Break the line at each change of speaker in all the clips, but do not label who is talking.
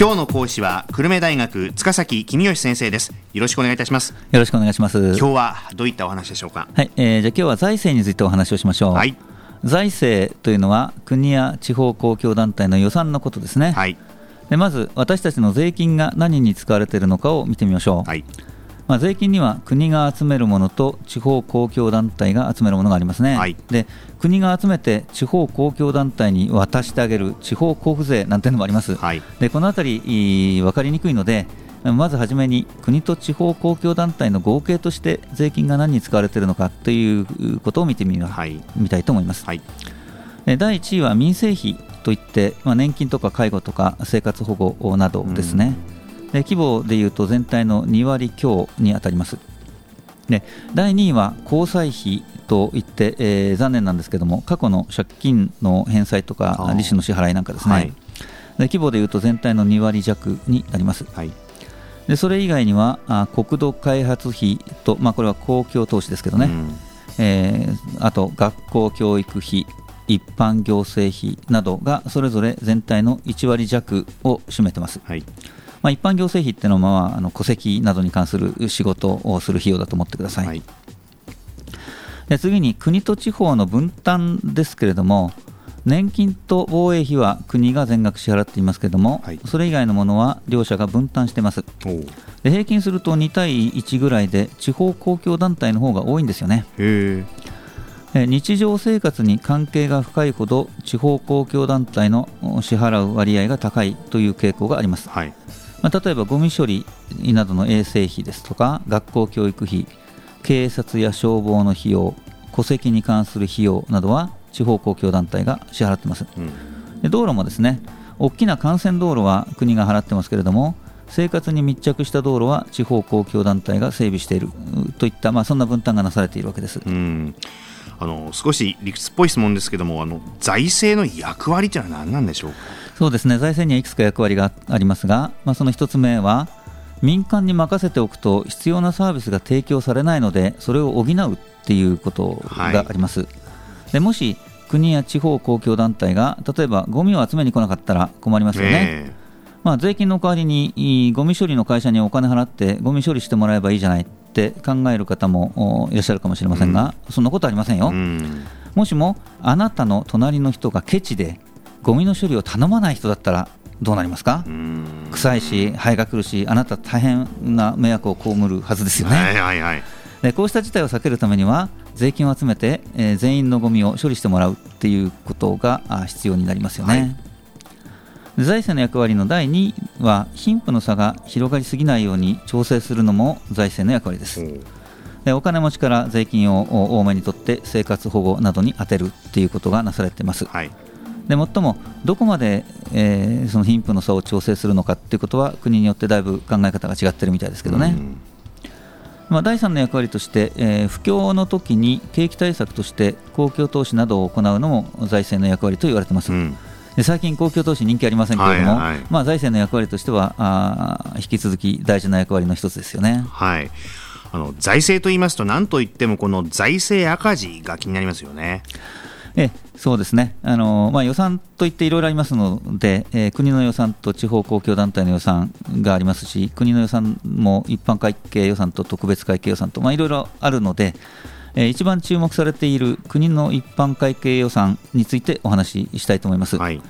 今日の講師は久留米大学塚崎公義先生です。よろしくお願いいたします。
よろしくお願いします。
今日はどういったお話でしょうか？
はい、えー、じゃあ今日は財政についてお話をしましょう。はい。財政というのは国や地方公共団体の予算のことですね。はい。でまず私たちの税金が何に使われているのかを見てみましょう、はいまあ、税金には国が集めるものと地方公共団体が集めるものがありますね、はい、で国が集めて地方公共団体に渡してあげる地方交付税なんていうのもあります、はい、でこのあたり分かりにくいのでまずはじめに国と地方公共団体の合計として税金が何に使われているのかということを見てみ,、はい、見たいと思います、はい、第1位は民生費といって、まあ、年金とか介護とか生活保護などですね、うんで規模でいうと全体の2割強に当たります。で第2位は交際費といって、えー、残念なんですけども過去の借金の返済とか利子の支払いなんかですね、はい、で規模でいうと全体の2割弱になります、はい、でそれ以外にはあ国土開発費と、まあ、これは公共投資ですけどね、うん、えー、あと学校教育費一般行政費などがそれぞれ全体の1割弱を占めてます、はいまあ、一般行政費っていうのは、まあ、あの戸籍などに関する仕事をする費用だと思ってください、はい、で次に国と地方の分担ですけれども年金と防衛費は国が全額支払っていますけれども、はい、それ以外のものは両者が分担しています。で平均すると2対1ぐらいで地方公共団体の方が多いんですよね。日常生活に関係が深いほど地方公共団体の支払う割合が高いという傾向があります、はいまあ、例えばゴミ処理などの衛生費ですとか学校教育費警察や消防の費用戸籍に関する費用などは地方公共団体が支払っています、うん、で道路もですね大きな幹線道路は国が払ってますけれども生活に密着した道路は地方公共団体が整備しているといった、まあ、そんな分担がなされているわけです。
うん。あの少し理屈っぽい質問ですけどもあの財政の役割というのは何なんでしょうか？
そうですね。財政にはいくつか役割がありますが、まあ、その1つ目は民間に任せておくと必要なサービスが提供されないのでそれを補うっていうことがあります、はい、でもし国や地方公共団体が例えばゴミを集めに来なかったら困りますよね、まあ、税金の代わりにゴミ処理の会社にお金払ってゴミ処理してもらえばいいじゃないって考える方もいらっしゃるかもしれませんが、うん、そんなことありませんよ、うん、もしもあなたの隣の人がケチでゴミの処理を頼まない人だったらどうなりますか？臭いし、肺が来るし、あなた大変な迷惑を被るはずですよね。はいはいはい、でこうした事態を避けるためには、税金を集めて、えー、全員のゴミを処理してもらうっていうことが必要になりますよね。はい、財政の役割の第2は、貧富の差が広がりすぎないように調整するのも財政の役割です。でお金持ちから税金を多めに取って生活保護などに充てるっていうことがなされています。はいで最もどこまで、えー、その貧富の差を調整するのかということは国によってだいぶ考え方が違ってるみたいですけどね。まあ、第3の役割として、えー、不況の時に景気対策として公共投資などを行うのも財政の役割と言われています。うんで最近、公共投資人気ありませんけれども、はいはい、まあ、財政の役割としてはあ引き続き大事な役割の一つですよね。
はいあの財政と言いますと、なんといってもこの財政赤字が気になりますよね。
えそうですね、あのまあ、予算といっていろいろありますので、えー、国の予算と地方公共団体の予算がありますし、国の予算も一般会計予算と特別会計予算と、まあ、いろいろあるので、えー、一番注目されている国の一般会計予算についてお話ししたいと思います。はい。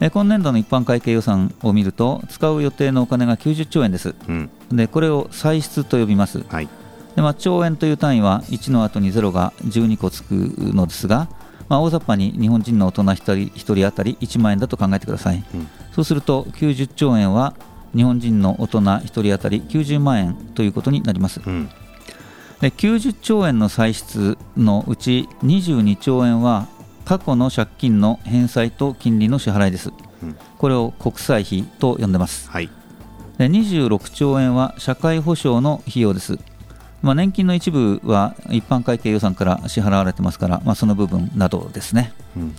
え今年度の一般会計予算を見ると、使う予定のお金が90兆円です、うん、でこれを歳出と呼びます、はい。でまあ、兆円という単位は1の後に0が12個つくのですが、まあ、大雑把に日本人の大人1人 ,1 人当たり1万円だと考えてください、うん、そうすると90兆円は日本人の大人1人当たり90万円ということになります、うん、で90兆円の歳出のうち22兆円は過去の借金の返済と金利の支払いです、うん、これを国債費と呼んでます、はい、で26兆円は社会保障の費用ですまあ、年金の一部は一般会計予算から支払われてますから、まあ、その部分などですね、うん、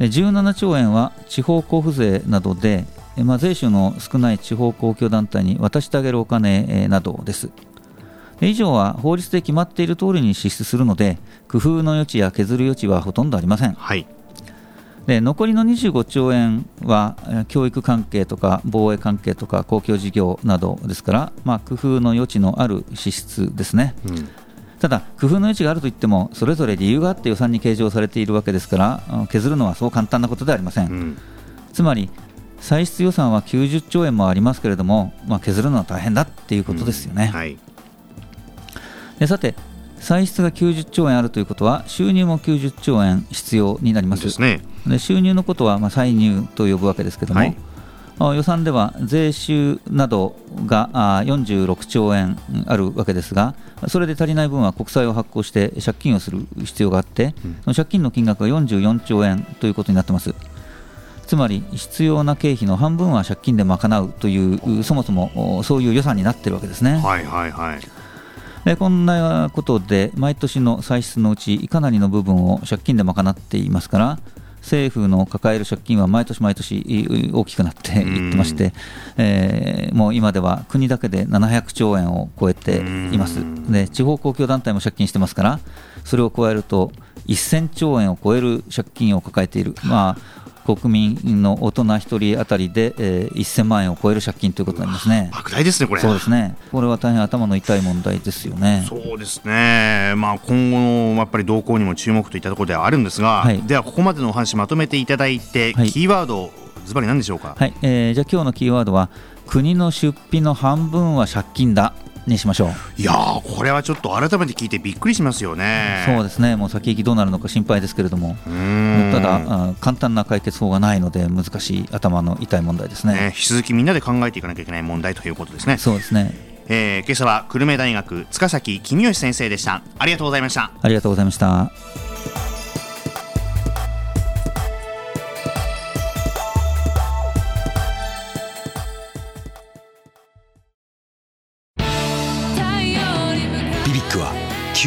17兆円は地方交付税などで、まあ、税収の少ない地方公共団体に渡してあげるお金などです。以上は法律で決まっている通りに支出するので工夫の余地や削る余地はほとんどありません、はい、で残りの25兆円は教育関係とか防衛関係とか公共事業などですから、まあ、工夫の余地のある支出ですね。うんただ、工夫の余地があるといっても、それぞれ理由があって予算に計上されているわけですから、削るのはそう簡単なことではありません。うん、つまり、歳出予算は90兆円もありますけれども、まあ、削るのは大変だっていうことですよね。うんはい、でさて、歳出が90兆円あるということは、収入も90兆円必要になります。
ですね、
で収入のことはまあ歳入と呼ぶわけですけれども、はい予算では税収などが46兆円あるわけですが、それで足りない分は国債を発行して借金をする必要があって、その借金の金額が44兆円ということになってます。つまり必要な経費の半分は借金で賄うというそもそもそういう予算になっているわけですね。
はいはいはい
でこんなことで毎年の歳出のうちかなりの部分を借金で賄っていますから政府の抱える借金は毎年毎年大きくなっていってまして、えー、もう今では国だけで700兆円を超えています。で地方公共団体も借金してますからそれを加えると1000兆円を超える借金を抱えている、まあ、国民の大人1人当たりで、えー、1000万円を超える借金ということになりますね。
莫大ですね、これ。
そうですね。これは大変頭の痛い問題ですよね。
そうですね。まあ今後のやっぱり動向にも注目といったところではあるんですが、はい、ではここまでのお話まとめていただいて、はい、キーワードズバリ何でしょうか？
はい。えー、じゃあ今日のキーワードは国の出費の半分は借金だ。にしましょ
う。いやこれはちょっと改めて聞いてびっくりしますよね。
そうですね。もう先行きどうなるのか心配ですけれども。ただ簡単な解決法がないので難しい頭の痛い問題ですね、ね、
引き続きみんなで考えていかなきゃいけない問題ということですね。
そうですね。
えー、今朝は久留米大学塚崎公義先生でした。ありがとうございました。
ありがとうございました